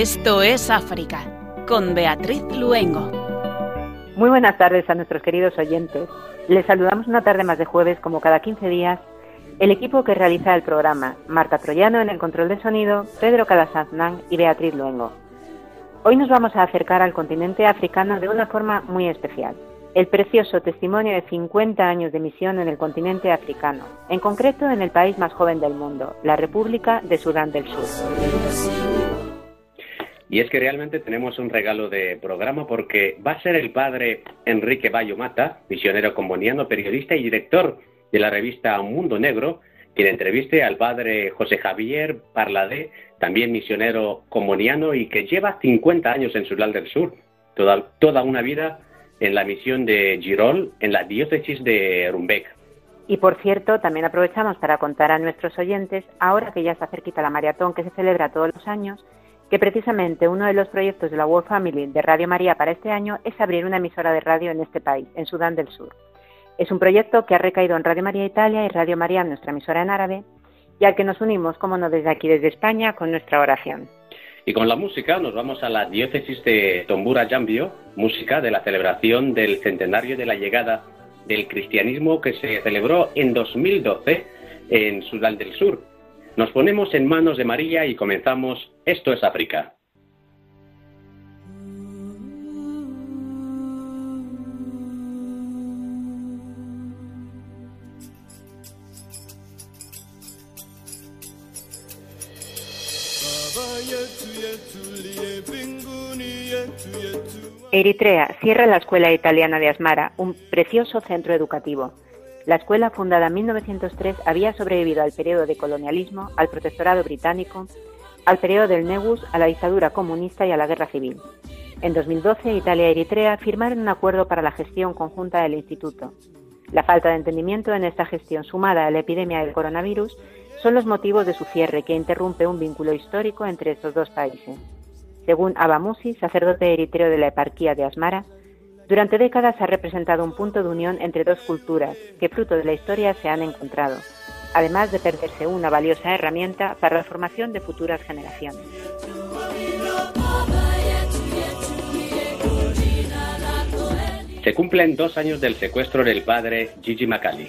Esto es África, con Beatriz Luengo. Muy buenas tardes a nuestros queridos oyentes. Les saludamos una tarde más de jueves, como cada 15 días, el equipo que realiza el programa, Marta Troyano en el control de sonido, Pedro Calasanzán y Beatriz Luengo. Hoy nos vamos a acercar al continente africano de una forma muy especial. El precioso testimonio de 50 años de misión en el continente africano, en concreto en el país más joven del mundo, la República de Sudán del Sur. Y es que realmente tenemos un regalo de programa porque va a ser el padre Enrique Bayo Mata, misionero comboniano, periodista y director de la revista Mundo Negro, quien entreviste al padre José Javier Parladé, también misionero comboniano y que lleva 50 años en Sudán del Sur, toda, una vida en la misión de Girol, en la diócesis de Rumbek. Y por cierto, también aprovechamos para contar a nuestros oyentes, ahora que ya está cerquita la maratón que se celebra todos los años, que precisamente uno de los proyectos de la World Family de Radio María para este año es abrir una emisora de radio en este país, en Sudán del Sur. Es un proyecto que ha recaído en Radio María Italia y Radio María, nuestra emisora en árabe, y al que nos unimos, como no, desde aquí, desde España, con nuestra oración. Y con la música nos vamos a la diócesis de Tombura Yambio, música de la celebración del centenario de la llegada del cristianismo que se celebró en 2012 en Sudán del Sur. Nos ponemos en manos de María y comenzamos Esto es África. Eritrea cierra la escuela italiana de Asmara, un precioso centro educativo. La escuela, fundada en 1903, había sobrevivido al periodo de colonialismo, al protectorado británico, al periodo del Negus, a la dictadura comunista y a la guerra civil. En 2012, Italia y Eritrea firmaron un acuerdo para la gestión conjunta del instituto. La falta de entendimiento en esta gestión, sumada a la epidemia del coronavirus, son los motivos de su cierre, que interrumpe un vínculo histórico entre estos dos países. Según Abamusi, sacerdote eritreo de la eparquía de Asmara, durante décadas ha representado un punto de unión entre dos culturas que fruto de la historia se han encontrado, además de perderse una valiosa herramienta para la formación de futuras generaciones. Se cumplen dos años del secuestro del padre Gigi Macali.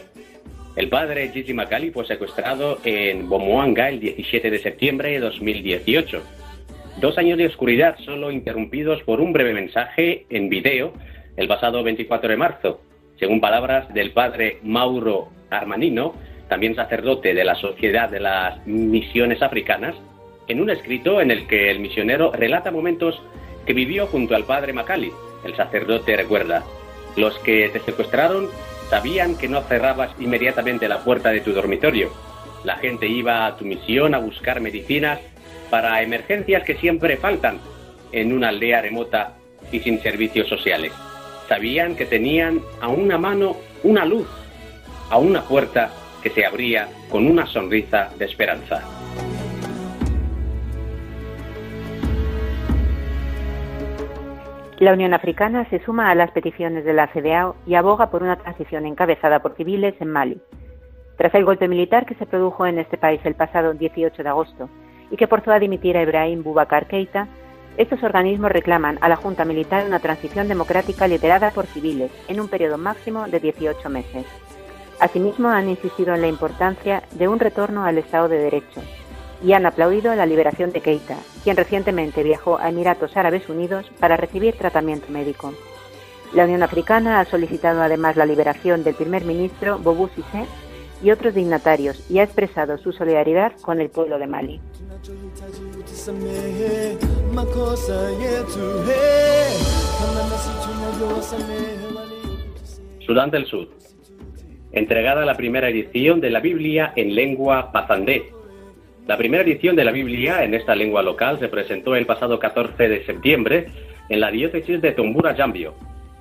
El padre Gigi Macali fue secuestrado en Bomoanga el 17 de septiembre de 2018. Dos años de oscuridad solo interrumpidos por un breve mensaje en video el pasado 24 de marzo. Según palabras del padre Mauro Armanino, también sacerdote de la Sociedad de las Misiones Africanas, en un escrito en el que el misionero relata momentos que vivió junto al padre Macali. El sacerdote recuerda, los que te secuestraron sabían que no cerrabas inmediatamente la puerta de tu dormitorio. La gente iba a tu misión a buscar medicinas para emergencias que siempre faltan en una aldea remota y sin servicios sociales sabían que tenían a una mano una luz, a una puerta que se abría con una sonrisa de esperanza. La Unión Africana se suma a las peticiones de la CDAO y aboga por una transición encabezada por civiles en Mali. Tras el golpe militar que se produjo en este país el pasado 18 de agosto y que forzó a dimitir a Ibrahim Boubacar Keita, estos organismos reclaman a la Junta Militar una transición democrática liderada por civiles en un periodo máximo de 18 meses. Asimismo, han insistido en la importancia de un retorno al Estado de Derecho y han aplaudido la liberación de Keita, quien recientemente viajó a Emiratos Árabes Unidos para recibir tratamiento médico. La Unión Africana ha solicitado además la liberación del primer ministro Bobu Cissé y otros dignatarios y ha expresado su solidaridad con el pueblo de Mali. Sudán del Sur. Entregada la primera edición de la Biblia en lengua pazandé. La primera edición de la Biblia en esta lengua local se presentó el pasado 14 de septiembre en la diócesis de Tombura Yambio.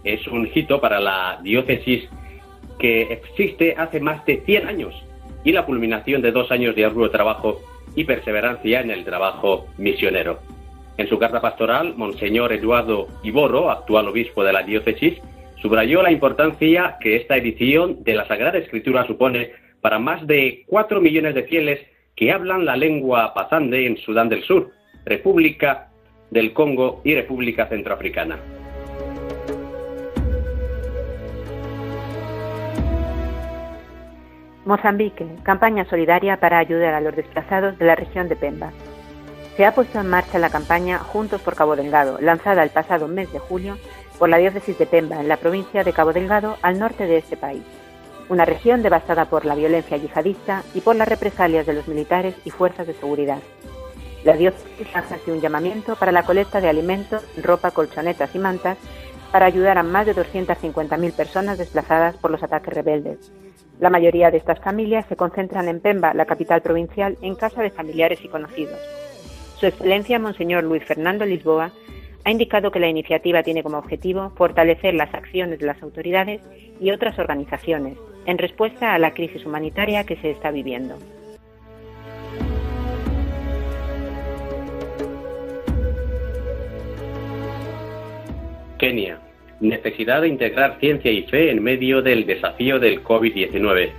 Es un hito para la diócesis que existe hace más de 100 años y la culminación de dos años de arduo trabajo y perseverancia en el trabajo misionero. En su carta pastoral, Monseñor Eduardo Iborro, actual obispo de la diócesis, subrayó la importancia que esta edición de la Sagrada Escritura supone para más de cuatro millones de fieles que hablan la lengua pazande en Sudán del Sur, república del Congo y República Centroafricana. Mozambique, campaña solidaria para ayudar a los desplazados de la región de Pemba. Se ha puesto en marcha la campaña Juntos por Cabo Delgado, lanzada el pasado mes de julio por la diócesis de Pemba, en la provincia de Cabo Delgado, al norte de este país, una región devastada por la violencia yihadista y por las represalias de los militares y fuerzas de seguridad. La diócesis lanza así un llamamiento para la colecta de alimentos, ropa, colchonetas y mantas para ayudar a más de 250.000 personas desplazadas por los ataques rebeldes. La mayoría de estas familias se concentran en Pemba, la capital provincial, en casa de familiares y conocidos. Su Excelencia Monseñor Luis Fernando Lisboa ha indicado que la iniciativa tiene como objetivo fortalecer las acciones de las autoridades y otras organizaciones en respuesta a la crisis humanitaria que se está viviendo. Kenia. Necesidad de integrar ciencia y fe en medio del desafío del COVID-19.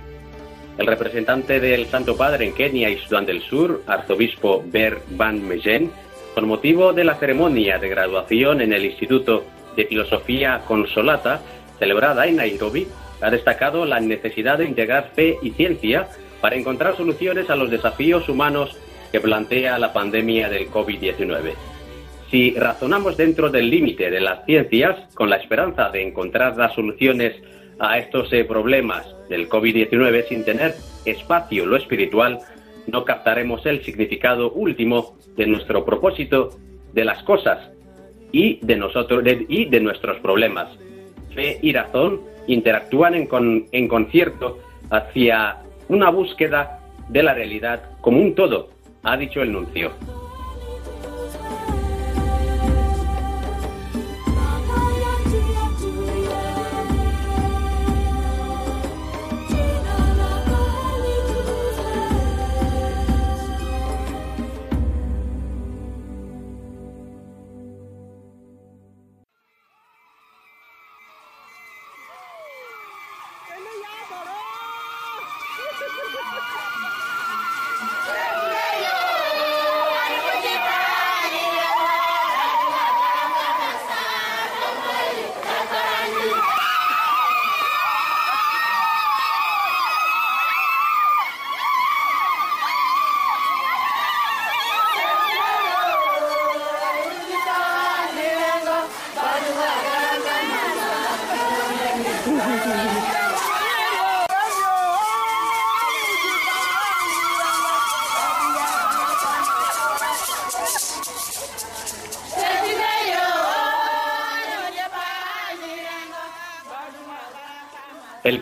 El representante del Santo Padre en Kenia y Sudán del Sur, arzobispo Ber Van Mejen, con motivo de la ceremonia de graduación en el Instituto de Filosofía Consolata, celebrada en Nairobi, ha destacado la necesidad de integrar fe y ciencia para encontrar soluciones a los desafíos humanos que plantea la pandemia del COVID-19. Si razonamos dentro del límite de las ciencias, con la esperanza de encontrar las soluciones a estos eh, problemas del COVID-19 sin tener espacio lo espiritual, no captaremos el significado último de nuestro propósito, de las cosas y de nosotros y de nuestros problemas. Fe y razón interactúan en, en concierto hacia una búsqueda de la realidad como un todo, ha dicho el nuncio.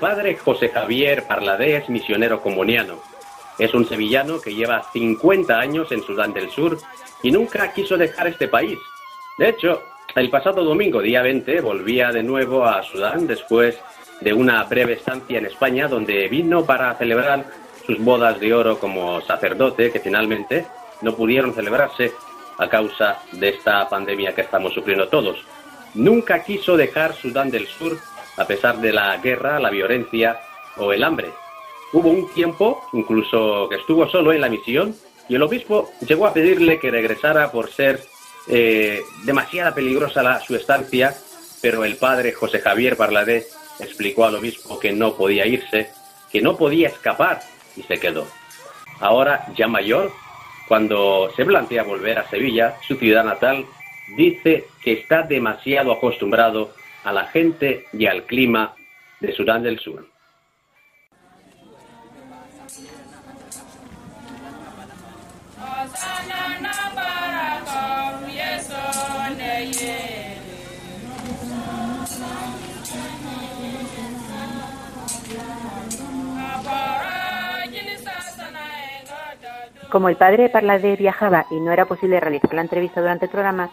Padre José Javier Parladé es misionero comuniano. Es un sevillano que lleva 50 años en Sudán del Sur y nunca quiso dejar este país. De hecho, el pasado domingo, día 20, volvía de nuevo a Sudán después de una breve estancia en España donde vino para celebrar sus bodas de oro como sacerdote que finalmente no pudieron celebrarse a causa de esta pandemia que estamos sufriendo todos. Nunca quiso dejar Sudán del Sur a pesar de la guerra, la violencia o el hambre. Hubo un tiempo, incluso que estuvo solo en la misión, y el obispo llegó a pedirle que regresara por ser eh, demasiada peligrosa la, su estancia, pero el padre José Javier Parladé explicó al obispo que no podía irse, que no podía escapar, y se quedó. Ahora, ya mayor, cuando se plantea volver a Sevilla, su ciudad natal, dice que está demasiado acostumbrado a la gente y al clima de Sudán del Sur. Como el padre de Parladé viajaba y no era posible realizar la entrevista durante el programa,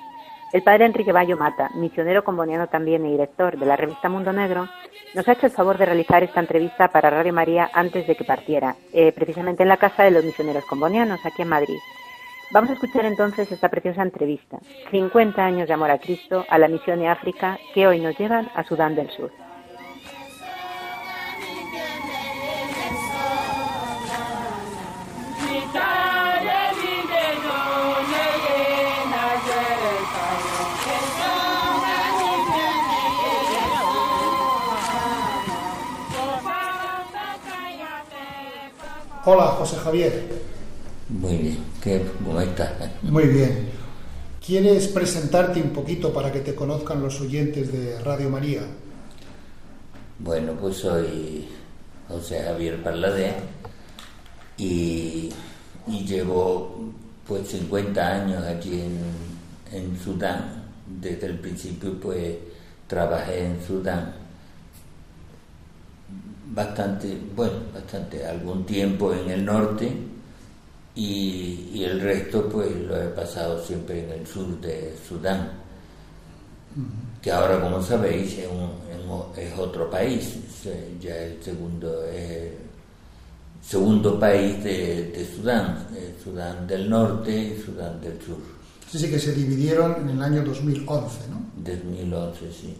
el padre Enrique Bayo Mata, misionero comboniano también y director de la revista Mundo Negro, nos ha hecho el favor de realizar esta entrevista para Radio María antes de que partiera, eh, precisamente en la casa de los misioneros combonianos, aquí en Madrid. Vamos a escuchar entonces esta preciosa entrevista, 50 años de amor a Cristo, a la misión de África, que hoy nos llevan a Sudán del Sur. Hola, José Javier. Muy bien, ¿Qué, ¿cómo estás? Muy bien. ¿Quieres presentarte un poquito para que te conozcan los oyentes de Radio María? Bueno, pues soy José Javier Parladé y, y llevo pues 50 años aquí en, en Sudán. Desde el principio pues trabajé en Sudán bastante, bueno, bastante, algún tiempo en el norte y, el resto pues lo he pasado siempre en el sur de Sudán, que ahora como sabéis es, es otro país, ya el segundo, segundo país de, Sudán, Sudán del norte y Sudán del sur. Sí, sí, que se dividieron en el año 2011, ¿no? 2011, sí.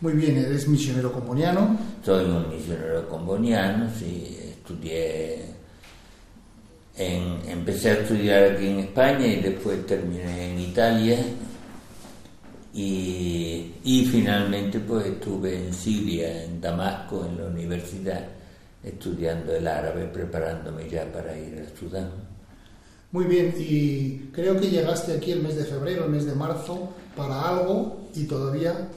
Muy bien, eres misionero comboniano. Soy un misionero comboniano, sí, estudié, en, empecé a estudiar aquí en España y después terminé en Italia y, y finalmente pues estuve en Siria, en Damasco, en la universidad, estudiando el árabe, preparándome ya para ir a Sudán. Muy bien, y creo que llegaste aquí el mes de febrero, el mes de marzo, para algo y todavía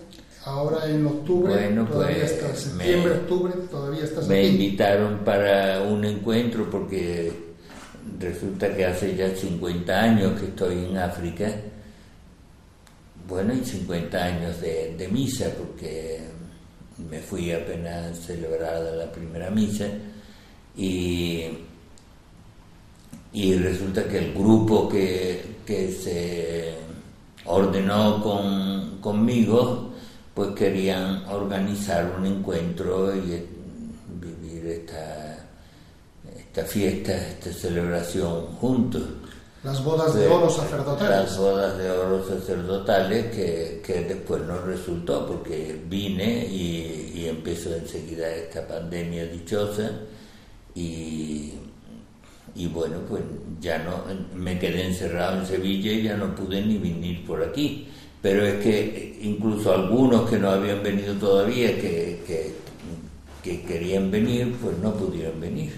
Ahora en octubre, bueno, todavía pues, estás, septiembre, octubre, todavía estás Me invitaron para un encuentro porque resulta que hace ya 50 años que estoy en África. Bueno, y 50 años de, de misa porque me fui apenas celebrada la primera misa y, y resulta que el grupo que, que se ordenó con, conmigo pues querían organizar un encuentro y eh, vivir esta, esta fiesta, esta celebración juntos. Las bodas de, oro sacerdotales. Las bodas de oro sacerdotales que, que después no resultó porque vine y, y, empezó enseguida esta pandemia dichosa y, y bueno, pues ya no, me quedé encerrado en Sevilla y ya no pude ni venir por aquí pero es que incluso algunos que no habían venido todavía, que, que, querían venir, pues no pudieron venir.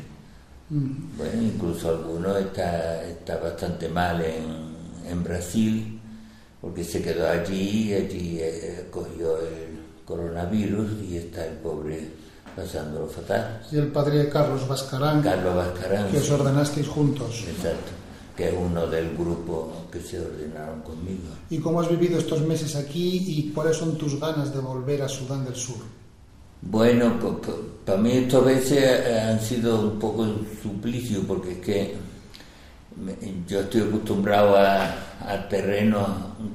Mm. Bueno, incluso algunos está, está bastante mal en, en Brasil, porque se quedó allí, allí eh, cogió el coronavirus y está el pobre pasándolo fatal. Y el padre Carlos Vascarán, Carlos Vascarán que os ordenasteis juntos. Exacto que uno del grupo que se ordenaron conmigo. ¿Y cómo has vivido estos meses aquí y cuáles son tus ganas de volver a Sudán del Sur? Bueno, para mí estas veces han sido un poco un suplicio porque es que yo estoy acostumbrado a, terrenos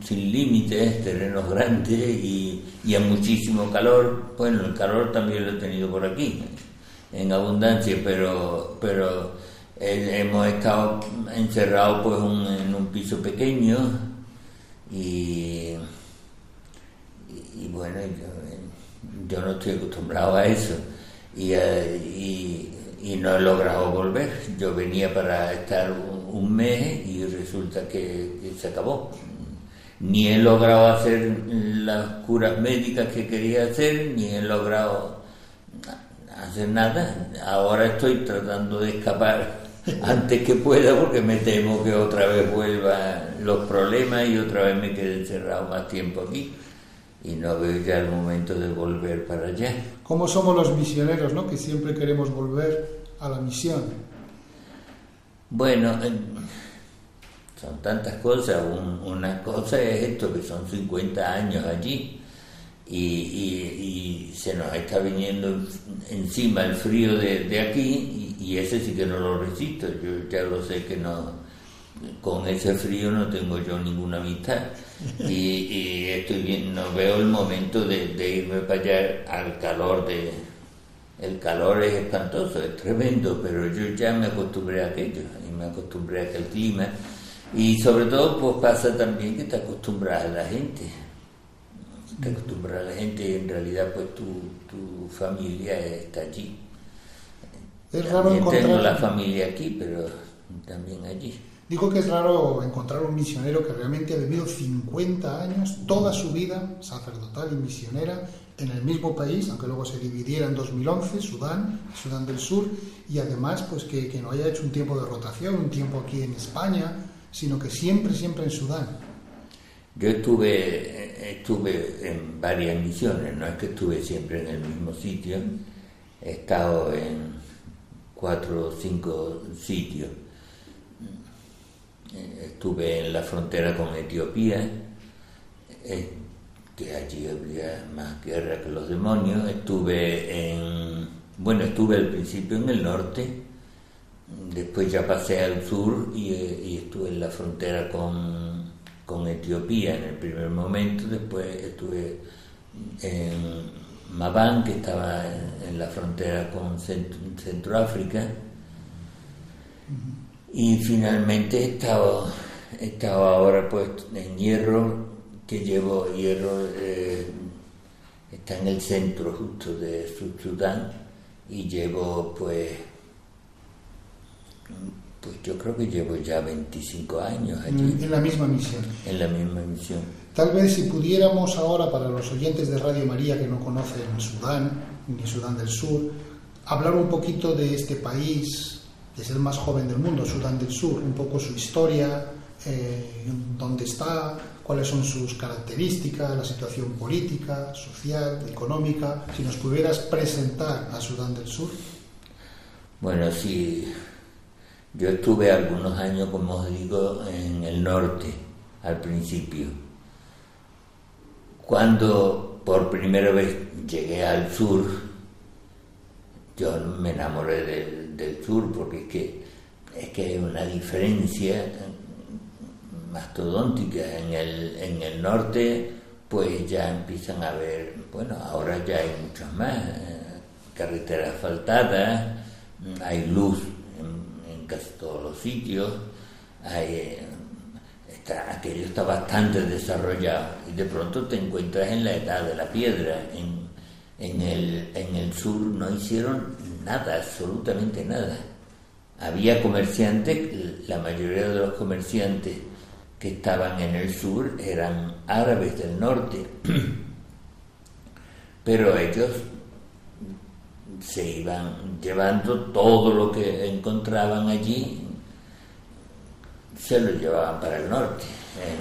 sin límites, terrenos grandes y, y, a muchísimo calor. Bueno, el calor también lo he tenido por aquí, en abundancia, pero, pero hemos estado encerrados pues en un piso pequeño y, y, bueno, yo, no estoy acostumbrado a eso eh, y, y, no he logrado volver. Yo venía para estar un, mes y resulta que, se acabó. Ni he logrado hacer las curas médicas que quería hacer, ni he logrado hacer nada. Ahora estoy tratando de escapar antes que pueda porque me temo que otra vez vuelvan los problemas y otra vez me quede encerrado más tiempo aquí y no veo ya el momento de volver para allá. ¿Cómo somos los misioneros, no? Que siempre queremos volver a la misión. Bueno, son tantas cosas. una cosa es esto, que son 50 años allí y, se nos está viniendo encima el frío de, aquí y, ese sí que no lo resisto. Yo ya lo sé que no, con ese frío no tengo yo ninguna amistad y, estoy bien, no veo el momento de, irme para allá al calor de... El calor es espantoso, es tremendo, pero yo ya me acostumbré a aquello y me acostumbré a aquel clima y sobre todo pues pasa también que está acostumbrada la gente te acostumbras a la gente y en realidad pues tu, tu familia está allí. Es raro encontrar... Tengo la familia aquí, pero también allí. Digo que es raro encontrar un misionero que realmente ha vivido 50 años, toda su vida sacerdotal y misionera, en el mismo país, aunque luego se dividiera en 2011, Sudán, Sudán del Sur, y además pues que, que no haya hecho un tiempo de rotación, un tiempo aquí en España, sino que siempre, siempre en Sudán. Yo estuve, estuve en varias misiones, no es que estuve siempre en el mismo sitio, he estado en cuatro o cinco sitios. Estuve en la frontera con Etiopía, eh, que allí había más guerra que los demonios. Estuve en, bueno, estuve al principio en el norte, después ya pasé al sur y, y estuve en la frontera con con Etiopía en el primer momento, después estuve en Mabán, que estaba en, la frontera con Centroáfrica, y finalmente he estado, ahora pues en Hierro, que llevo Hierro, eh, está en el centro justo de Sudán, y llevo pues pues yo creo que llevo ya 25 años allí. Mm, en la misma misión. En la misma misión. Tal vez si pudiéramos ahora, para los oyentes de Radio María que no conocen Sudán, ni Sudán del Sur, hablar un poquito de este país, que es el más joven del mundo, Sudán del Sur, un poco su historia, eh, dónde está, cuáles son sus características, la situación política, social, económica. Si nos pudieras presentar a Sudán del Sur. Bueno, sí. Yo estuve algunos años, como os digo, en el norte al principio. Cuando por primera vez llegué al sur, yo me enamoré del, sur porque es que, es que hay una diferencia mastodóntica. En el, en el norte, pues ya empiezan a haber, bueno, ahora ya hay muchas más eh, carreteras asfaltadas, hay luz casi todos los sitios, eh, está, aquello está bastante desarrollado y de pronto te encuentras en la edad de la piedra. En, en, el, en el sur no hicieron nada, absolutamente nada. Había comerciantes, la mayoría de los comerciantes que estaban en el sur eran árabes del norte, pero ellos se iban llevando todo lo que encontraban allí, se lo llevaban para el norte.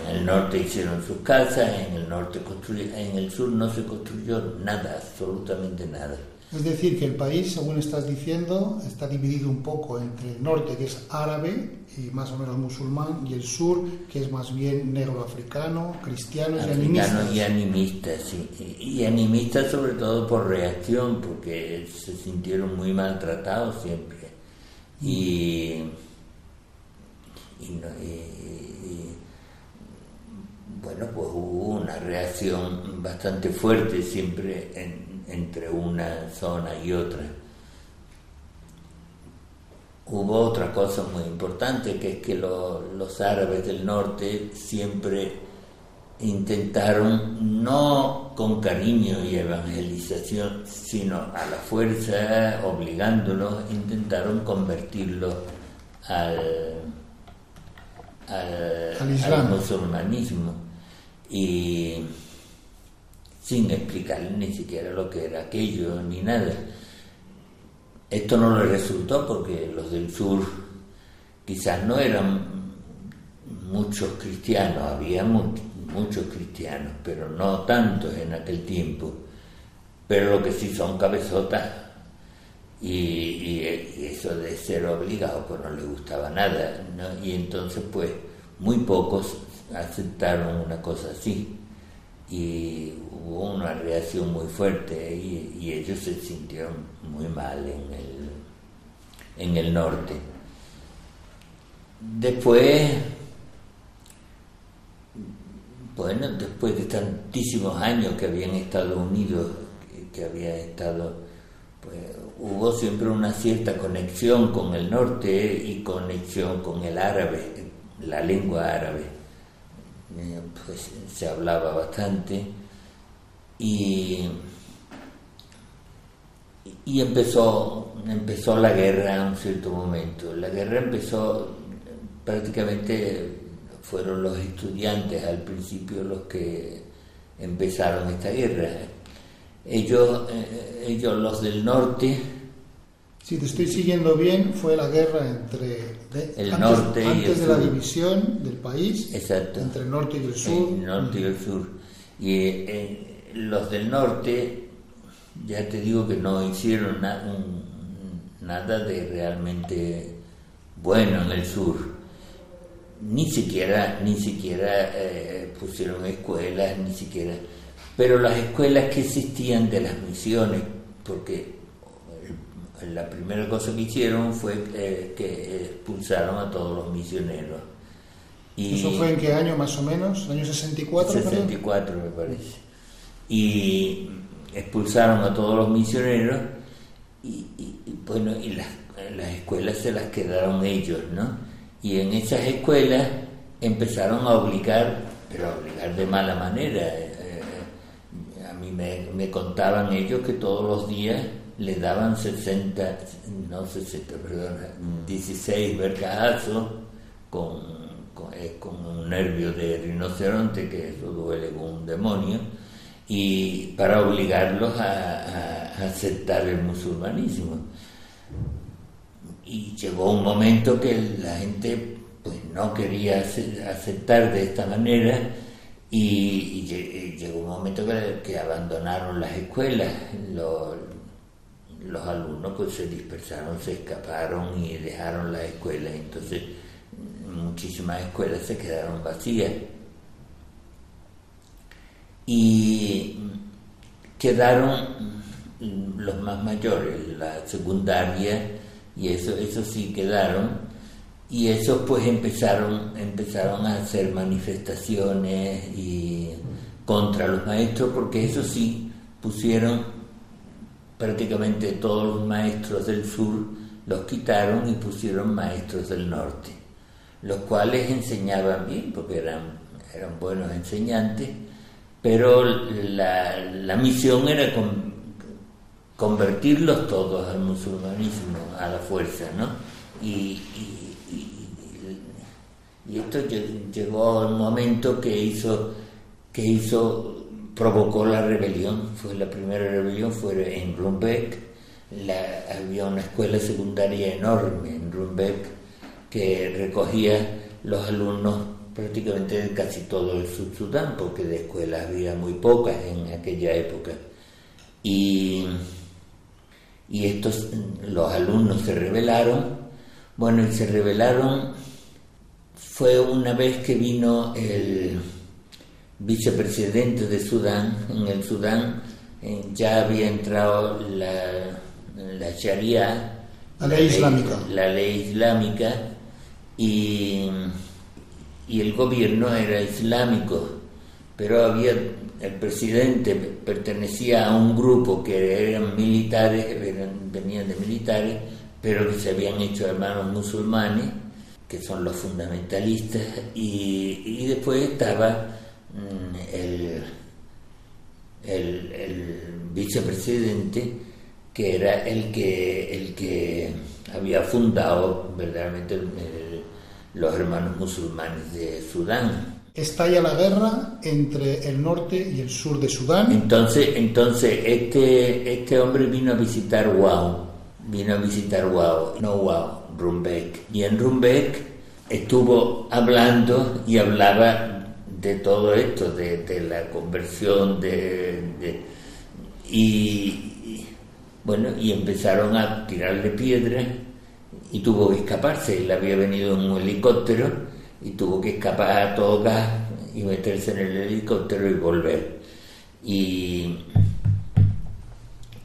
En el norte hicieron sus casas, en el norte en el sur no se construyó nada, absolutamente nada. Es decir, que el país, según estás diciendo, está dividido un poco entre el norte, que es árabe y más o menos musulmán, y el sur, que es más bien negro africano, cristiano y animista. y animista, sí. Y animista sobre todo por reacción, porque se sintieron muy maltratados siempre. Y, y, bueno, pues hubo una reacción bastante fuerte siempre en entre una zona y otra. Hubo otra cosa muy importante, que es que los árabes del norte siempre intentaron, no con cariño y evangelización, sino a la fuerza, obligándolos, intentaron convertirlos al, al, al musulmanismo. Y sin explicarle ni siquiera lo que era aquello ni nada. Esto no le resultó porque los del sur quizás no eran muchos cristianos, había muchos cristianos, pero no tantos en aquel tiempo. Pero lo que sí son cabezotas y, eso de ser obligado pues no le gustaba nada. Y entonces pues muy pocos aceptaron una cosa así y hubo una reacción muy fuerte y, ellos se sintieron muy mal en el, en el norte. Después, bueno, después de tantísimos años que habían estado unidos, que, había estado, hubo siempre una cierta conexión con el norte y conexión con el árabe, la lengua árabe eh, pues se hablaba bastante y, y empezó, empezó la guerra en un cierto momento. La guerra empezó prácticamente fueron los estudiantes al principio los que empezaron esta guerra. Ellos, eh, ellos los del norte, si te estoy siguiendo bien, fue la guerra entre el antes, norte y el de la división del país Exacto. entre el norte y el sur. El norte y el sur. Y eh, los del norte, ya te digo que no hicieron nada de realmente bueno en el sur. Ni siquiera, ni siquiera eh, pusieron escuelas, ni siquiera. Pero las escuelas que existían de las misiones, porque la primera cosa que hicieron fue eh, que expulsaron a todos los misioneros. Y ¿Eso fue en qué año más o menos? ¿El año 64? 64 me parece. Y expulsaron a todos los misioneros y, bueno, y las, las, escuelas se las quedaron ellos, ¿no? Y en esas escuelas empezaron a obligar, pero a obligar de mala manera. A me, me contaban ellos que todos los días le daban 60, no 60, perdón, 16 vergazos con, eh, con, un nervio de rinoceronte, que eso duele como un demonio, y para obligarlos a, aceptar el musulmanismo. Y llegó un momento que la gente pues, no quería aceptar de esta manera y, llegó un momento que, que abandonaron las escuelas, los, los alumnos pues se dispersaron, se escaparon y dejaron la escuela, entonces muchísimas escuelas se quedaron vacías. Y quedaron los más mayores, la secundaria, y eso, eso sí quedaron, y esos pues empezaron, empezaron a hacer manifestaciones y contra los maestros, porque eso sí pusieron prácticamente todos los maestros del sur los quitaron y pusieron maestros del norte, los cuales enseñaban bien porque eran, eran buenos enseñantes, pero la, misión era convertirlos todos al musulmanismo, a la fuerza, ¿no? Y, y, esto llegó al momento que hizo, que hizo provocó la rebelión, fue la primera rebelión, fue en Rumbeck, había una escuela secundaria enorme en Rumbeck que recogía los alumnos prácticamente de casi todo el Sud Sudán, porque de escuelas había muy pocas en aquella época. Y, y estos, los alumnos se rebelaron, bueno, y se rebelaron, fue una vez que vino el vicepresidente de Sudán. En el Sudán eh, ya había entrado la, la Sharia, la ley islámica. La ley islámica y, y el gobierno era islámico, pero había el presidente pertenecía a un grupo que eran militares, venían de militares, pero que se habían hecho hermanos musulmanes, que son los fundamentalistas, y, y después estaba Mm, el, el, vicepresidente que era el que, el que había fundado verdaderamente los hermanos musulmanes de Sudán. Estalla la guerra entre el norte y el sur de Sudán. Entonces, entonces este, este hombre vino a visitar Wow, vino a visitar Wow, no Wow, Rumbek. Y en Rumbek estuvo hablando y hablaba de todo esto, de, la conversión, de, y, bueno, y empezaron a tirarle piedras y tuvo que escaparse. Él había venido en un helicóptero y tuvo que escapar a todo gas y meterse en el helicóptero y volver. Y,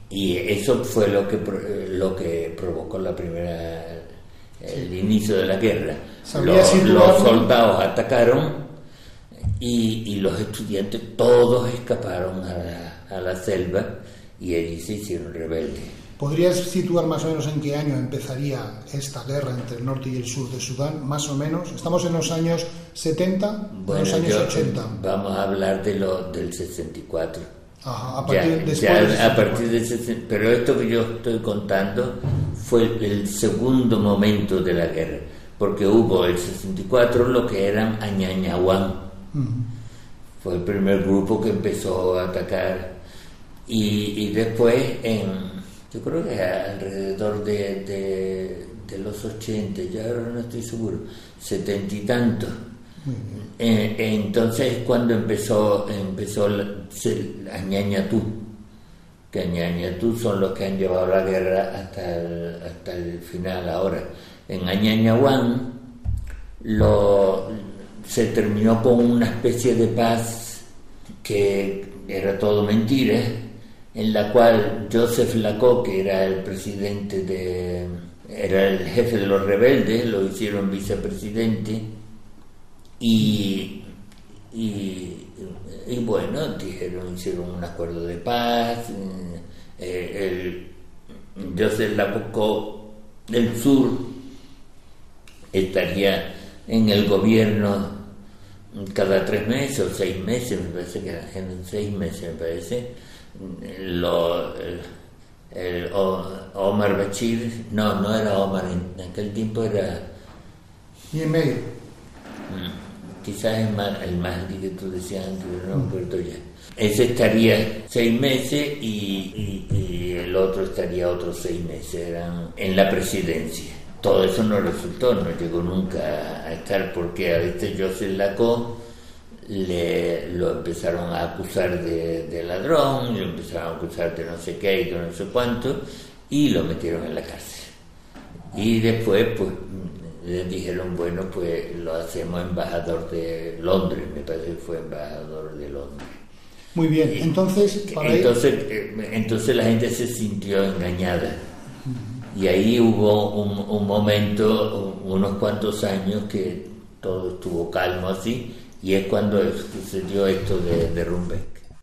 y eso fue lo que, lo que provocó la primera, el inicio de la guerra. Los, los soldados atacaron y, los estudiantes todos escaparon a la, selva y allí se hicieron rebeldes. ¿Podrías situar más o menos en qué año empezaría esta guerra entre el norte y el sur de Sudán? Más o menos. ¿Estamos en los años 70 bueno, los años 80? Vamos a hablar de lo, del 64. Ajá, a partir, de a partir de Pero esto que yo estoy contando fue el segundo momento de la guerra porque hubo el 64 lo que eran Añañahuán. Fue el primer grupo que empezó a atacar. Y, después, en, yo creo que alrededor de, de, los 80, ya ahora no estoy seguro, setenta y tantos. Eh, entonces cuando empezó empezó Añañatú que Añañatú son los que han llevado la guerra hasta el, hasta el final ahora. En Añañahuán lo, se terminó con una especie de paz que era todo mentira, en la cual Joseph Lacó, que era el presidente de, era el jefe de los rebeldes, lo hicieron vicepresidente, y, y, bueno, dijeron, hicieron un acuerdo de paz, eh, el, Joseph Lacó del sur estaría en el gobierno cada tres meses o seis meses, me parece que eran seis meses, me parece. Lo, el, Omar Bachir, no, no era Omar, en aquel tiempo era. Y en medio. Mm, quizás el, más, el más que tú decías antes, no ya. Ese estaría seis meses y, el otro estaría otros seis meses, eran en la presidencia todo eso no resultó, no llegó nunca a estar porque a este Joseph Lacó le, lo empezaron a acusar de, ladrón, lo empezaron a acusar de no sé qué y de no sé cuánto, y lo metieron en la cárcel. Y después, pues, le dijeron, bueno, pues lo hacemos embajador de Londres, me parece que fue embajador de Londres. Muy bien, entonces... entonces, eh, entonces la gente se sintió engañada y ahí hubo un, momento, unos cuantos años que todo estuvo calmo así, y es cuando sucedió esto de, de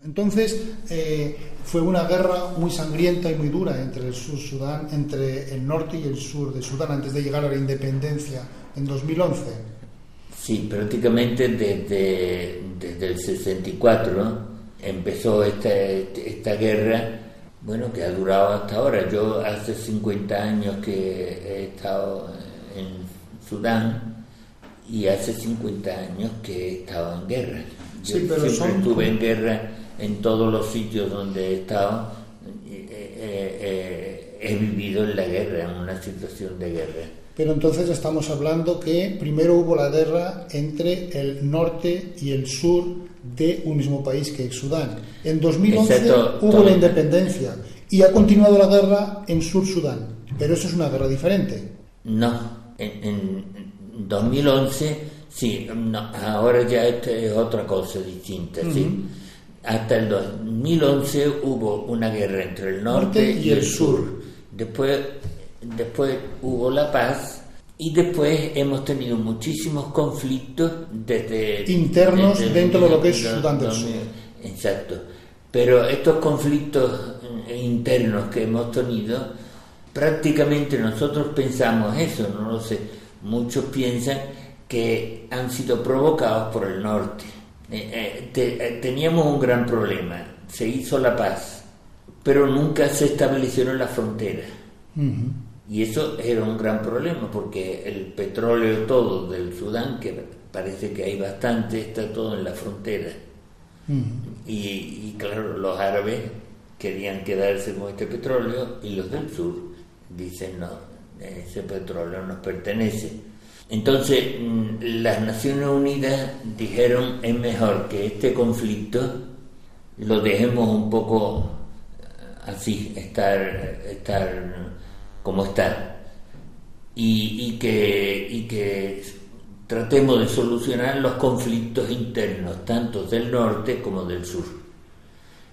Entonces, eh, fue una guerra muy sangrienta y muy dura entre el sur Sudán, entre el norte y el sur de Sudán antes de llegar a la independencia en 2011. Sí, prácticamente desde, desde el 64 empezó esta, esta guerra bueno, que ha durado hasta ahora. Yo hace 50 años que he estado en Sudán y hace 50 años que he estado en guerra. Yo siempre estuve en guerra en todos los sitios donde he estado. Eh, eh, eh, he vivido en la guerra, en una situación de guerra. Pero entonces estamos hablando que primero hubo la guerra entre el norte y el sur de un mismo país que es Sudán. En 2011 hubo la independencia y ha continuado la guerra en Sur Sudán, pero eso es una guerra diferente. No, en, 2011 sí, ahora ya es otra cosa distinta, ¿sí? Hasta el 2011 hubo una guerra entre el norte, y, el sur. Después, después hubo la paz y después hemos tenido muchísimos conflictos desde... Internos dentro de lo que es Sudán del Sur. Exacto. Pero estos conflictos internos que hemos tenido, prácticamente nosotros pensamos eso, no lo sé. Muchos piensan que han sido provocados por el norte. Eh, eh, eh, teníamos un gran problema, se hizo la paz, pero nunca se establecieron las fronteras. Y eso era un gran problema porque el petróleo todo del Sudán, que parece que hay bastante, está todo en la frontera. y, claro, los árabes querían quedarse con este petróleo y los del sur dicen no, ese petróleo nos pertenece. Entonces mm, las Naciones Unidas dijeron es mejor que este conflicto lo dejemos un poco así, estar, estar como está y, que, y que tratemos de solucionar los conflictos internos, tanto del norte como del sur.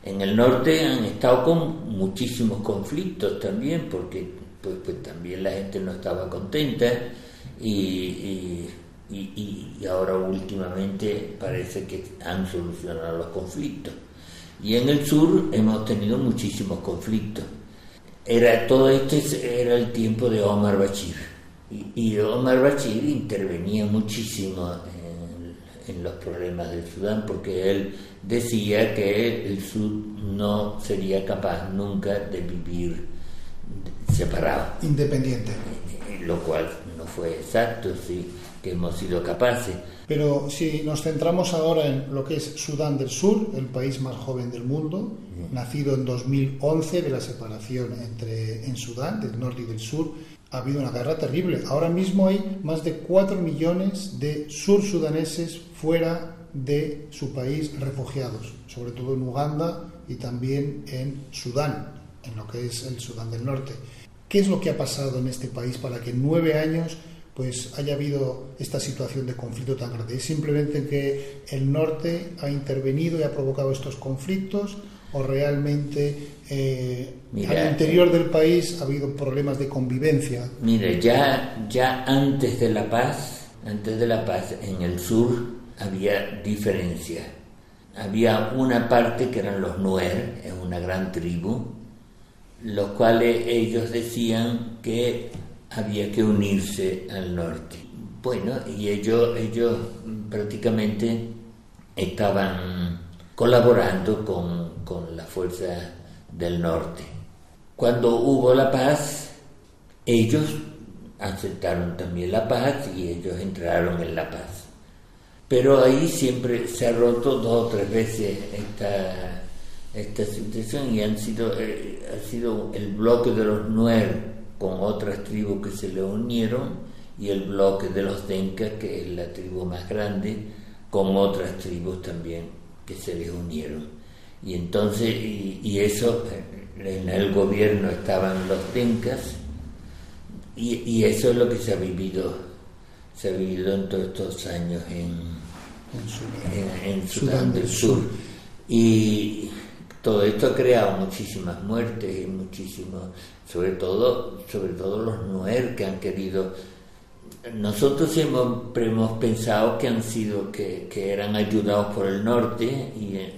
En el norte han estado con muchísimos conflictos también, porque pues, pues también la gente no estaba contenta y, y, ahora últimamente parece que han solucionado los conflictos. Y en el sur hemos tenido muchísimos conflictos era, todo este era el tiempo de Omar Bachir. Y, Omar Bachir intervenía muchísimo en, en, los problemas del Sudán porque él decía que el Sud no sería capaz nunca de vivir separado. Independiente. Lo cual fue exacto, sí, que hemos sido capaces. Pero si nos centramos ahora en lo que es Sudán del Sur, el país más joven del mundo, nacido en 2011 de la separación entre en Sudán, del norte y del sur, ha habido una guerra terrible. Ahora mismo hay más de 4 millones de sur-sudaneses fuera de su país refugiados, sobre todo en Uganda y también en Sudán, en lo que es el Sudán del Norte. ¿Qué es lo que ha pasado en este país para que en nueve años pues haya habido esta situación de conflicto tan grande? ¿Es simplemente que el norte ha intervenido y ha provocado estos conflictos o realmente eh, al interior del país ha habido problemas de convivencia? Mire, ya, ya antes de la paz, antes de la paz en el sur había diferencia. Había una parte que eran los Nuer, una gran tribu, los cuales ellos decían que había que unirse al norte. Bueno, y ellos, ellos prácticamente estaban colaborando con, con la fuerza del norte. Cuando hubo la paz, ellos aceptaron también la paz y ellos entraron en la paz. Pero ahí siempre se ha roto dos o tres veces esta esta situación y han sido, eh, ha sido el bloque de los Nuer con otras tribus que se le unieron y el bloque de los Denka, que es la tribu más grande, con otras tribus también que se les unieron. Y entonces, y, eso, en el gobierno estaban los Denkas, y, eso es lo que se ha vivido, se ha vivido en todos estos años en, en, Sudán, del Sur. Y todo esto ha creado muchísimas muertes y muchísimos, sobre todo, sobre todo los Nuer que han querido. Nosotros siempre hemos pensado que han sido, que, que eran ayudados por el norte y eh,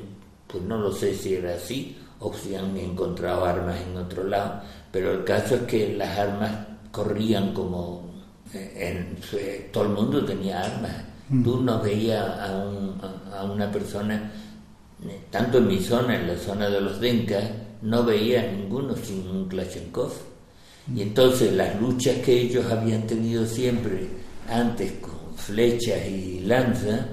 pues no lo sé si era así o si han encontrado armas en otro lado, pero el caso es que las armas corrían como eh, en, todo el mundo tenía armas. Mm. Tú no veías a, a una persona tanto en mi zona, en la zona de los Denka, no veía ninguno sin un Klashenkov. Y entonces las luchas que ellos habían tenido siempre antes con flechas y lanza,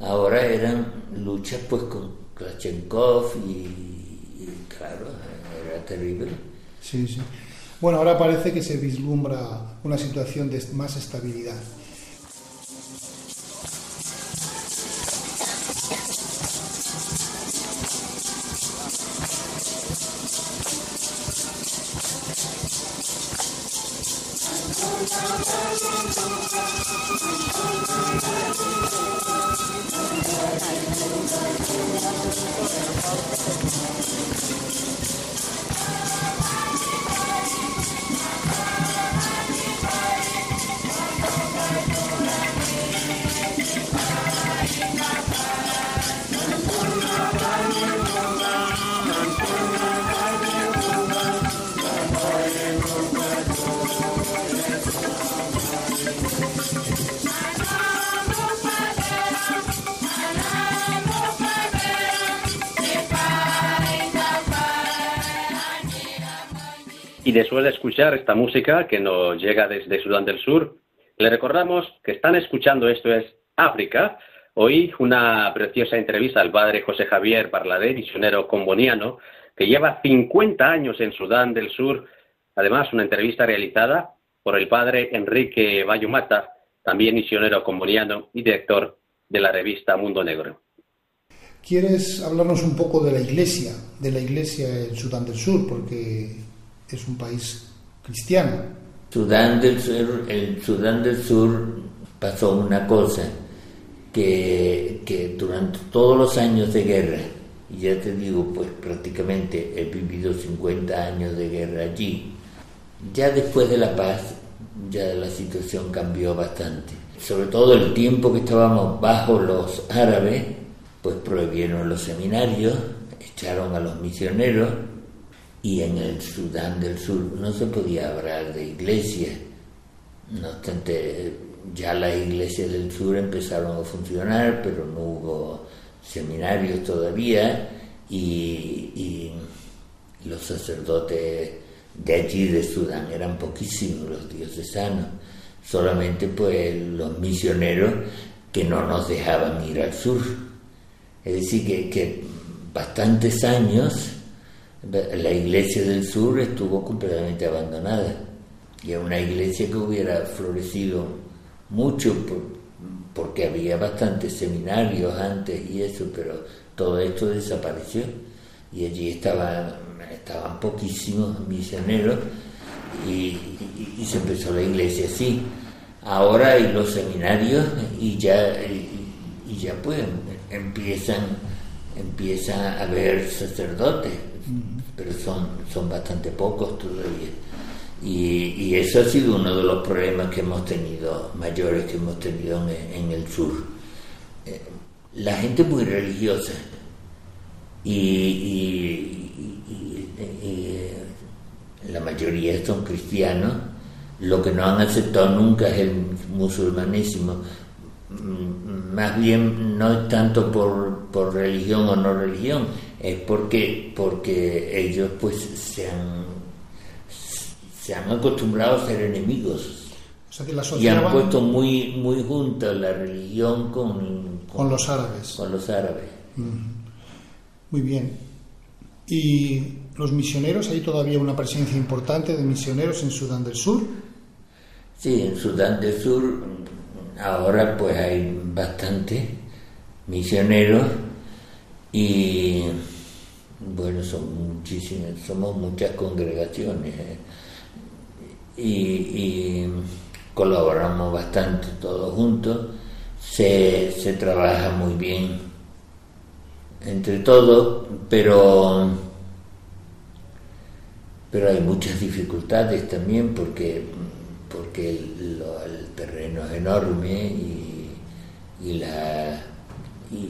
ahora eran luchas pues con Klashenkov y, claro, era terrible. Sí, sí. Bueno, ahora parece que se vislumbra una situación de más estabilidad. Y de escuchar esta música que nos llega desde Sudán del Sur, le recordamos que están escuchando esto es África. Hoy una preciosa entrevista al padre José Javier Parladé, misionero comboniano, que lleva 50 años en Sudán del Sur. Además, una entrevista realizada por el padre Enrique Bayumata, también misionero comboniano y director de la revista Mundo Negro. ¿Quieres hablarnos un poco de la iglesia, de la iglesia en Sudán del Sur? Porque es un país cristiano. Sudán del Sur, el Sudán del Sur pasó una cosa que, que durante todos los años de guerra, y ya te digo, pues prácticamente he vivido 50 años de guerra allí, ya después de la paz, ya la situación cambió bastante. Sobre todo el tiempo que estábamos bajo los árabes, pues prohibieron los seminarios, echaron a los misioneros, y en el Sudán del Sur no se podía hablar de iglesia. No obstante, ya las iglesias del sur empezaron a funcionar, pero no hubo seminarios todavía y, los sacerdotes de allí de Sudán eran poquísimos los diocesanos. solamente pues los misioneros que no nos dejaban ir al sur. Es decir, que, que bastantes años la iglesia del sur estuvo completamente abandonada. Y es una iglesia que hubiera florecido mucho porque había bastantes seminarios antes y eso, pero todo esto desapareció. Y allí estaban, estaban poquísimos misioneros y, se empezó la iglesia así. Ahora hay los seminarios y ya, y, ya pues empiezan, empiezan a haber sacerdotes, pero son, son bastante pocos todavía. Y, eso ha sido uno de los problemas que hemos tenido, mayores que hemos tenido en, el sur. Eh, la gente muy religiosa y, la mayoría son cristianos, lo que no han aceptado nunca es el musulmanismo, mm, más bien no es tanto por, por religión o no religión, es porque, porque ellos pues se han se han acostumbrado a ser enemigos. y han puesto muy, muy juntas la religión con, con, los árabes. Con los árabes. Muy bien. ¿Y los misioneros? ¿Hay todavía una presencia importante de misioneros en Sudán del Sur? Sí, en Sudán del Sur ahora pues hay bastante misioneros y bueno, son muchísimas, somos muchas congregaciones. ¿eh? y, colaboramos bastante todos juntos, se, se trabaja muy bien entre todos, pero, pero hay muchas dificultades también porque, porque el, terreno es enorme y, la, y,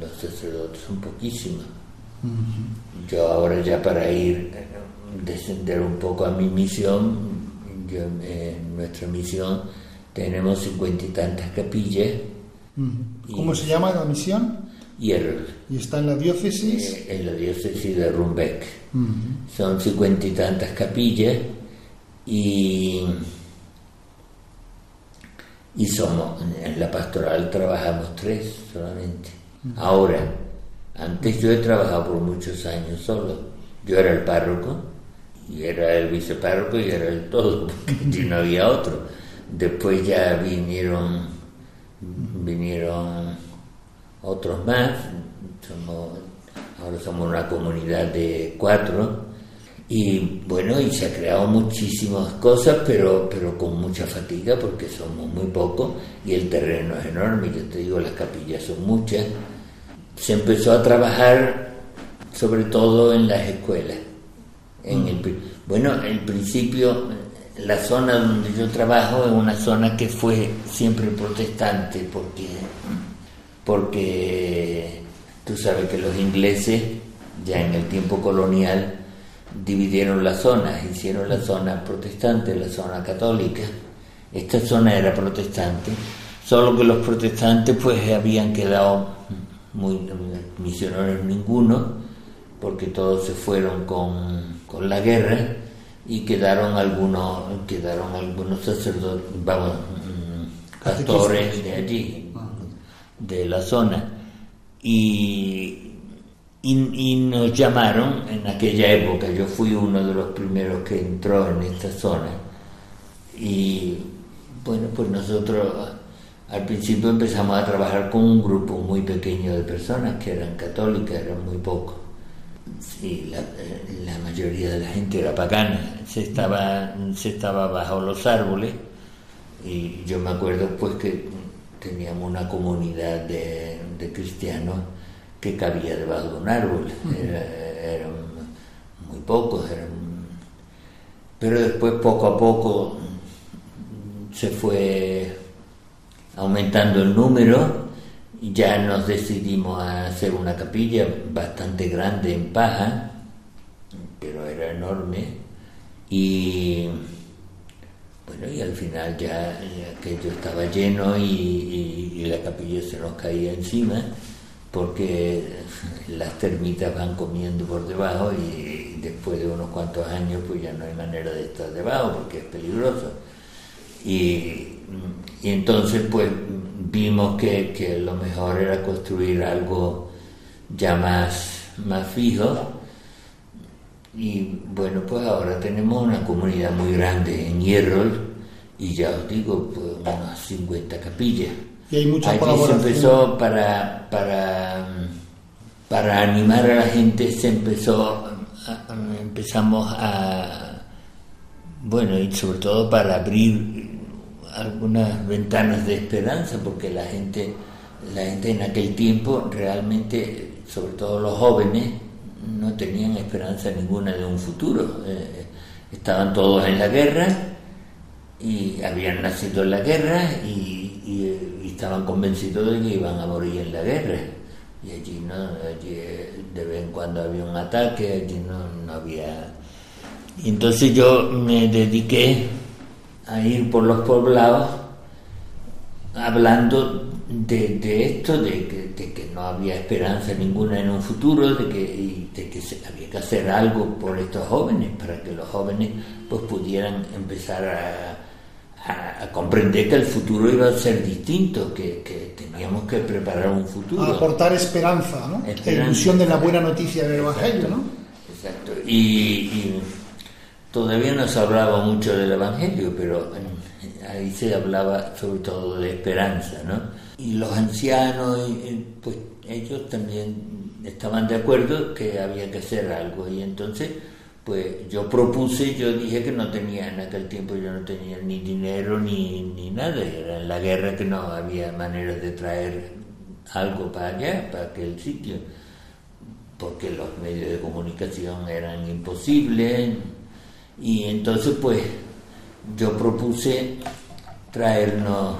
los sacerdotes son poquísimos. Yo ahora ya para ir descender un poco a mi misión. en nuestra misión tenemos cincuenta y tantas capillas. ¿Cómo se llama la misión? ¿Y está en la diócesis? Eh, en la diócesis de Rumbeck. Son cincuenta y tantas capillas y, y somos, en la pastoral trabajamos tres solamente. Ahora, antes yo he trabajado por muchos años solo. Yo era el párroco y era el vicepárroco y era el todo, porque no había otro. Después ya vinieron, vinieron otros más, ahora somos una comunidad de cuatro, y bueno, y se ha creado muchísimas cosas, pero, pero con mucha fatiga porque somos muy pocos y el terreno es enorme, yo te digo, las capillas son muchas. Se empezó a trabajar sobre todo en las escuelas en el, bueno, el principio, la zona donde yo trabajo es una zona que fue siempre protestante porque, porque tú sabes que los ingleses ya en el tiempo colonial dividieron las zonas, hicieron la zona protestante, la zona católica. Esta zona era protestante, solo que los protestantes pues habían quedado muy misioneros ninguno, porque todos se fueron con con la guerra y quedaron algunos quedaron algunos sacerdotes vamos mm, pastores de allí de la zona. Y, y, nos llamaron en aquella época. Yo fui uno de los primeros que entró en esta zona. Y bueno pues nosotros al principio empezamos a trabajar con un grupo muy pequeño de personas que eran católicas eran muy pocos. Sí, la, mayoría de la gente era pagana, se estaba, se estaba bajo los árboles y yo me acuerdo pues que teníamos una comunidad de, cristianos que cabía debajo de un árbol, eran muy pocos, pero después poco a poco se fue aumentando el número ya nos decidimos a hacer una capilla bastante grande en paja, pero era enorme, y bueno, y al final ya, aquello estaba lleno y, la capilla se nos caía encima porque las termitas van comiendo por debajo y después de unos cuantos años pues ya no hay manera de estar debajo porque es peligroso. Y, entonces pues vimos que, que, lo mejor era construir algo ya más, más fijo. Y bueno, pues ahora tenemos una comunidad muy grande en Hierrol y ya os digo, pues unas 50 capillas. Y hay mucha Allí se empezó para, para, para animar a la gente, se empezó, empezamos a, bueno, y sobre todo para abrir algunas ventanas de esperanza, porque la gente, la gente en aquel tiempo realmente, sobre todo los jóvenes, no tenían esperanza ninguna de un futuro. Eh, estaban todos en la guerra y habían nacido en la guerra y estaban convencidos de que iban a morir en la guerra. Y allí no, allí de vez en cuando había un ataque, allí no, no había. Y entonces yo me dediqué a ir por los poblados hablando de, esto, de que, de que, no había esperanza ninguna en un futuro, de que, de que se, había que hacer algo por estos jóvenes, para que los jóvenes pues pudieran empezar a, a, comprender que el futuro iba a ser distinto, que, teníamos que preparar un futuro. A aportar esperanza, ¿no? la ilusión de la buena noticia del Evangelio, ¿no? Exacto. Y, todavía no se hablaba mucho del Evangelio, pero ahí se hablaba sobre todo de esperanza, ¿no? Y los ancianos, pues ellos también estaban de acuerdo que había que hacer algo y entonces pues yo propuse, yo dije que no tenía, en aquel tiempo yo no tenía ni dinero ni, ni nada, era en la guerra que no había manera de traer algo para allá, para aquel sitio, porque los medios de comunicación eran imposibles, y entonces pues yo propuse traernos,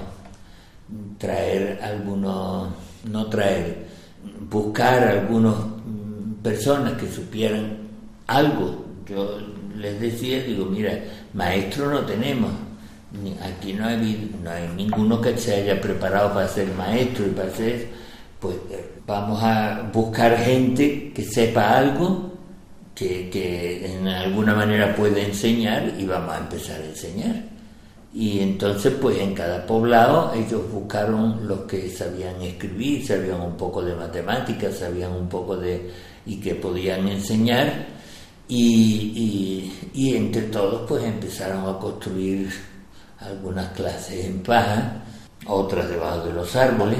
traer algunos, no traer, buscar algunas personas que supieran algo yo les decía, digo, mira, maestro no tenemos. Aquí no hay, no hay ninguno que se haya preparado para ser maestro y para ser, pues vamos a buscar gente que sepa algo, que, que en alguna manera puede enseñar y vamos a empezar a enseñar. Y entonces, pues en cada poblado ellos buscaron los que sabían escribir, sabían un poco de matemáticas, sabían un poco de... y que podían enseñar y, y, entre todos pues empezaron a construir algunas clases en paja, otras debajo de los árboles,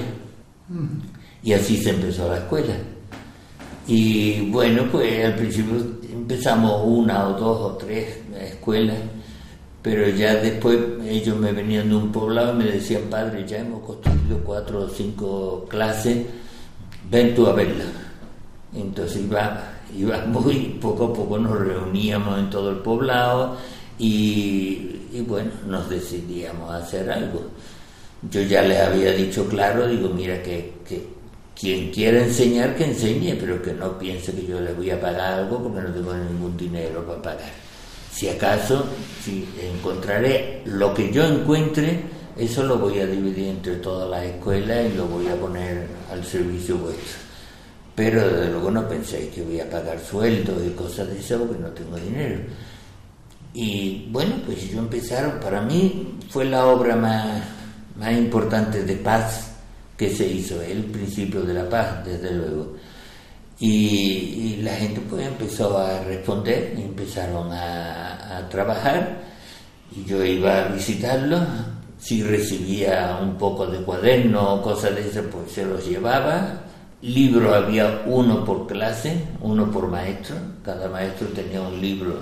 y así se empezó la escuela. Y bueno, pues al principio empezamos una o dos o tres escuelas, pero ya después ellos me venían de un poblado y me decían, padre, ya hemos construido cuatro o cinco clases, ven tú a verla. Entonces iba íbamos y poco a poco nos reuníamos en todo el poblado y, bueno, nos decidíamos a hacer algo. Yo ya les había dicho claro, digo, mira que, quien quiera enseñar, que enseñe, pero que no piense que yo le voy a pagar algo porque no tengo ningún dinero para pagar. Si acaso, si encontraré lo que yo encuentre, eso lo voy a dividir entre todas las escuelas y lo voy a poner al servicio vuestro pero desde luego no penséis que voy a pagar sueldos y cosas de eso porque no tengo dinero. Y bueno, pues yo empezaron, para mí fue la obra más, más importante de paz que se hizo, el principio de la paz, desde luego. Y, la gente pues empezó a responder, y empezaron a, a trabajar, y yo iba a visitarlos, si recibía un poco de cuaderno o cosas de eso, pues se los llevaba, Libro había uno por clase, uno por maestro, cada maestro tenía un libro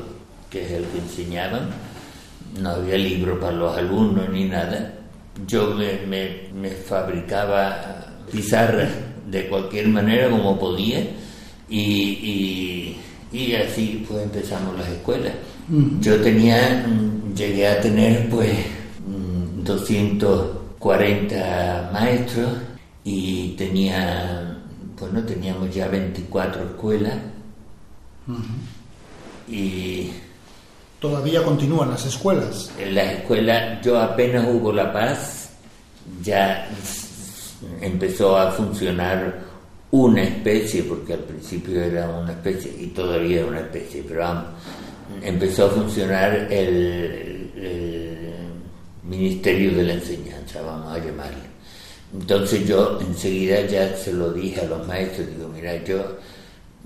que es el que enseñaban, no había libro para los alumnos ni nada. Yo me, fabricaba pizarras de cualquier manera como podía y, así pues empezamos las escuelas. Yo tenía, llegué a tener pues 240 maestros y tenía pues no teníamos ya 24 escuelas. Y todavía continúan las escuelas las escuelas yo apenas hubo la paz ya empezó a funcionar una especie porque al principio era una especie y todavía era una especie pero empezó a funcionar el, Ministerio de la Enseñanza, vamos a llamarle. Entonces yo enseguida ya se lo dije a los maestros, digo, mira, yo,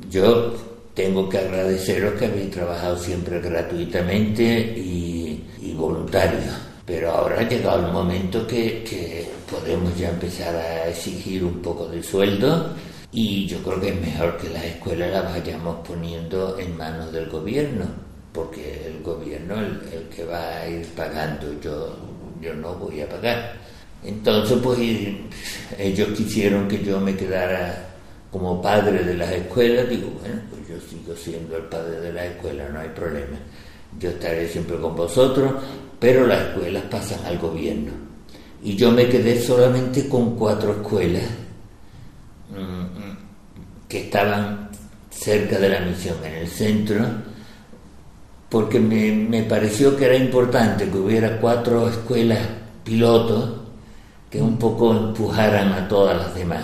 yo tengo que agradeceros que habéis trabajado siempre gratuitamente y, y voluntario, pero ahora ha llegado el momento que, que podemos ya empezar a exigir un poco de sueldo y yo creo que es mejor que las escuelas las vayamos poniendo en manos del gobierno, porque el gobierno es el, que va a ir pagando, yo, yo no voy a pagar. Entonces, pues ellos quisieron que yo me quedara como padre de las escuelas, digo, bueno, pues yo sigo siendo el padre de las escuelas, no hay problema. Yo estaré siempre con vosotros, pero las escuelas pasan al gobierno. Y yo me quedé solamente con cuatro escuelas que estaban cerca de la misión, en el centro, porque me, pareció que era importante que hubiera cuatro escuelas pilotos que un poco empujaran a todas las demás,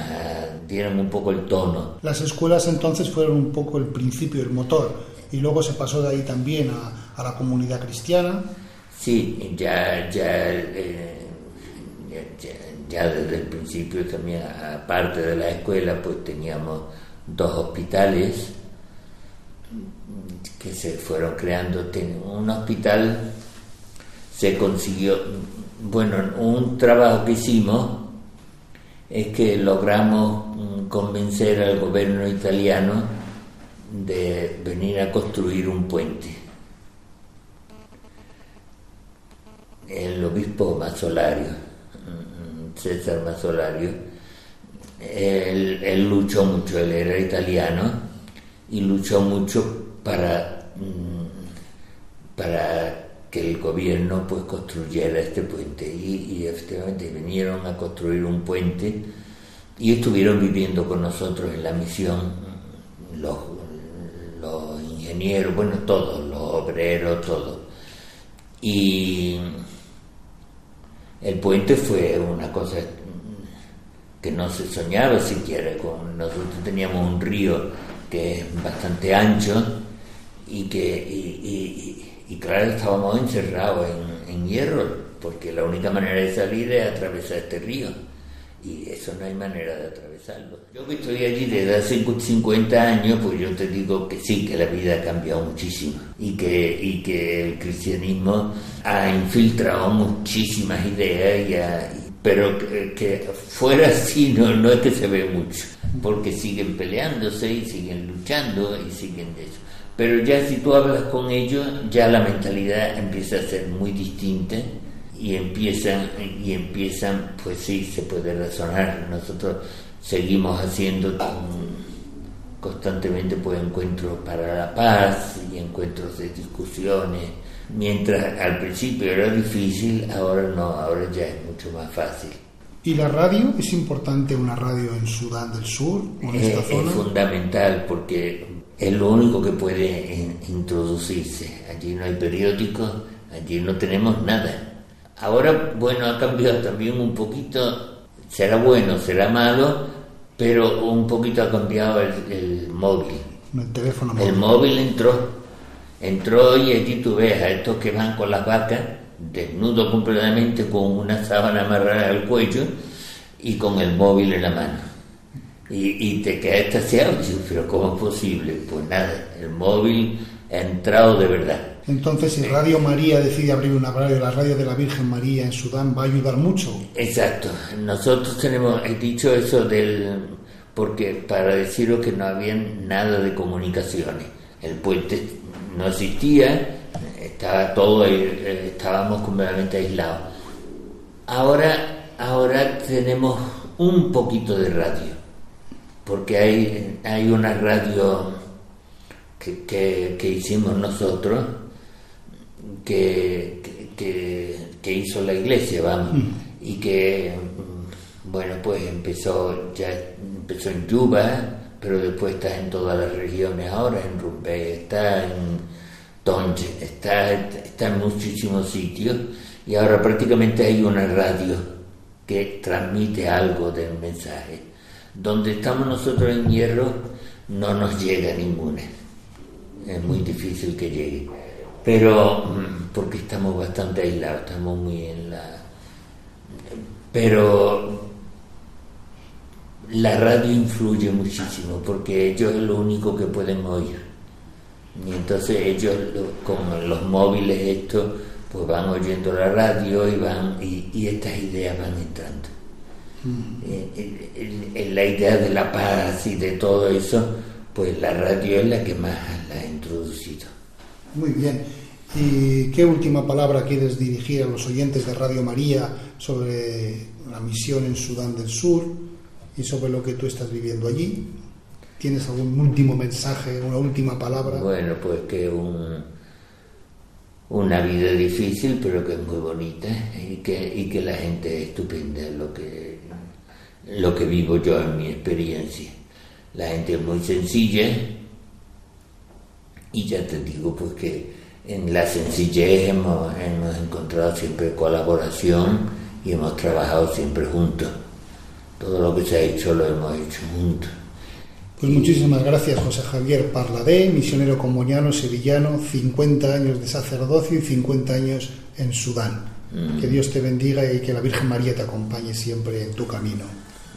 dieran un poco el tono. Las escuelas entonces fueron un poco el principio, el motor, y luego se pasó de ahí también a, la comunidad cristiana. Sí, ya, ya, eh, ya, ya, desde el principio también, aparte de la escuela, pues teníamos dos hospitales que se fueron creando. Un hospital se consiguió, bueno, un trabajo que hicimos es que logramos mm, convencer al gobierno italiano de venir a construir un puente. El obispo Mazzolario, mm, mm, César Mazzolario, él, luchó mucho, él era italiano y luchó mucho para, para el gobierno pues construyera este puente y, efectivamente vinieron a construir un puente y estuvieron viviendo con nosotros en la misión los, ingenieros, bueno, todos, los obreros, todos. Y el puente fue una cosa que no se soñaba siquiera con nosotros teníamos un río que es bastante ancho y que claro estábamos encerrados en, en, hierro porque la única manera de salir es atravesar este río. Y eso no hay manera de atravesarlo. Yo que estoy allí desde hace 50 años pues yo te digo que sí que la vida ha cambiado muchísimo. Y que, y que el cristianismo ha infiltrado muchísimas ideas y ha, pero que, fuera así no, no es que se ve mucho, porque siguen peleándose y siguen luchando y siguen de eso. Pero ya si tú hablas con ellos, ya la mentalidad empieza a ser muy distinta y empiezan, y empiezan pues sí, se puede razonar. Nosotros seguimos haciendo constantemente pues encuentros para la paz y encuentros de discusiones Mientras al principio era difícil, ahora no, ahora ya es mucho más fácil. ¿Y la radio? ¿Es importante una radio en Sudán del Sur o en esta zona? Es fundamental porque es lo único que puede introducirse. Allí no hay periódicos, allí no tenemos nada. Ahora, bueno, ha cambiado también un poquito, será bueno, será malo, pero un poquito ha cambiado el, móvil. El teléfono móvil. El móvil entró Entró y allí tú ves a estos que van con las vacas, desnudos completamente, con una sábana amarrada al cuello y con el móvil en la mano. Y, y te quedas extasiado, pero ¿cómo es posible? Pues nada, el móvil ha entrado de verdad. Entonces, si Radio María decide abrir una radio, la radio de la Virgen María en Sudán, ¿va a ayudar mucho? Exacto. Nosotros tenemos, he dicho eso del, porque para deciros que no había nada de comunicaciones. El puente no existía, estaba todo, eh, estábamos completamente aislados. Ahora, ahora tenemos un poquito de radio, porque hay, hay una radio que, hicimos nosotros, que, que, hizo la iglesia, vamos, mm. y que, mm, bueno, pues empezó, ya empezó en Yuba, pero después está en todas las regiones ahora, en Rumbé, está en Tonje, está, está en muchísimos sitios y ahora prácticamente hay una radio que transmite algo del mensaje. Donde estamos nosotros en hierro no nos llega ninguna, es muy difícil que llegue. pero mm, porque estamos bastante aislados, estamos muy en la... Pero la radio influye muchísimo porque ellos es lo único que pueden oír. Y entonces ellos, con los móviles, esto, pues van oyendo la radio y, van, y, estas ideas van entrando. Mm. En, la idea de la paz y de todo eso, pues la radio es la que más la ha introducido. Muy bien. ¿Y qué última palabra quieres dirigir a los oyentes de Radio María sobre la misión en Sudán del Sur y sobre lo que tú estás viviendo allí? ¿Tienes algún último mensaje, una última palabra? Bueno, pues que un, una vida difícil, pero que es muy bonita y que, y que la gente es estupenda, lo que, lo que vivo yo en mi experiencia. La gente es muy sencilla y ya te digo pues que en la sencillez hemos, hemos encontrado siempre colaboración y hemos trabajado siempre juntos. Todo lo que se ha hecho lo hemos hecho juntos. Pues muchísimas gracias, José Javier Parladé, misionero comuniano sevillano, 50 años de sacerdocio y 50 años en Sudán. Mm. Que Dios te bendiga y que la Virgen María te acompañe siempre en tu camino.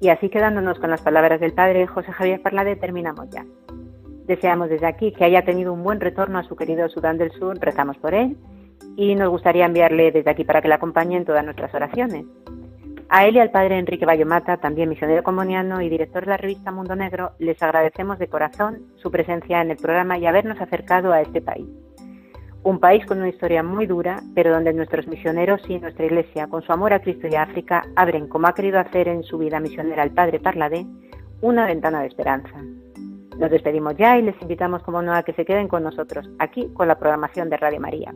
Y así quedándonos con las palabras del padre José Javier Parlade, terminamos ya. Deseamos desde aquí que haya tenido un buen retorno a su querido Sudán del Sur, rezamos por él y nos gustaría enviarle desde aquí para que le acompañe en todas nuestras oraciones. A él y al padre Enrique Bayomata, también misionero comuniano y director de la revista Mundo Negro, les agradecemos de corazón su presencia en el programa y habernos acercado a este país. Un país con una historia muy dura, pero donde nuestros misioneros y nuestra Iglesia, con su amor a Cristo y a África, abren, como ha querido hacer en su vida misionera el padre Parladé, una ventana de esperanza. Nos despedimos ya y les invitamos, como no, a que se queden con nosotros, aquí con la programación de Radio María.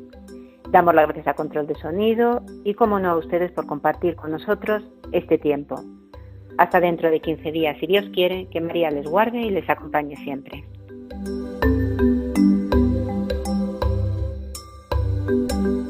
Damos las gracias a Control de Sonido y, como no, a ustedes por compartir con nosotros este tiempo. Hasta dentro de 15 días, si Dios quiere, que María les guarde y les acompañe siempre. Música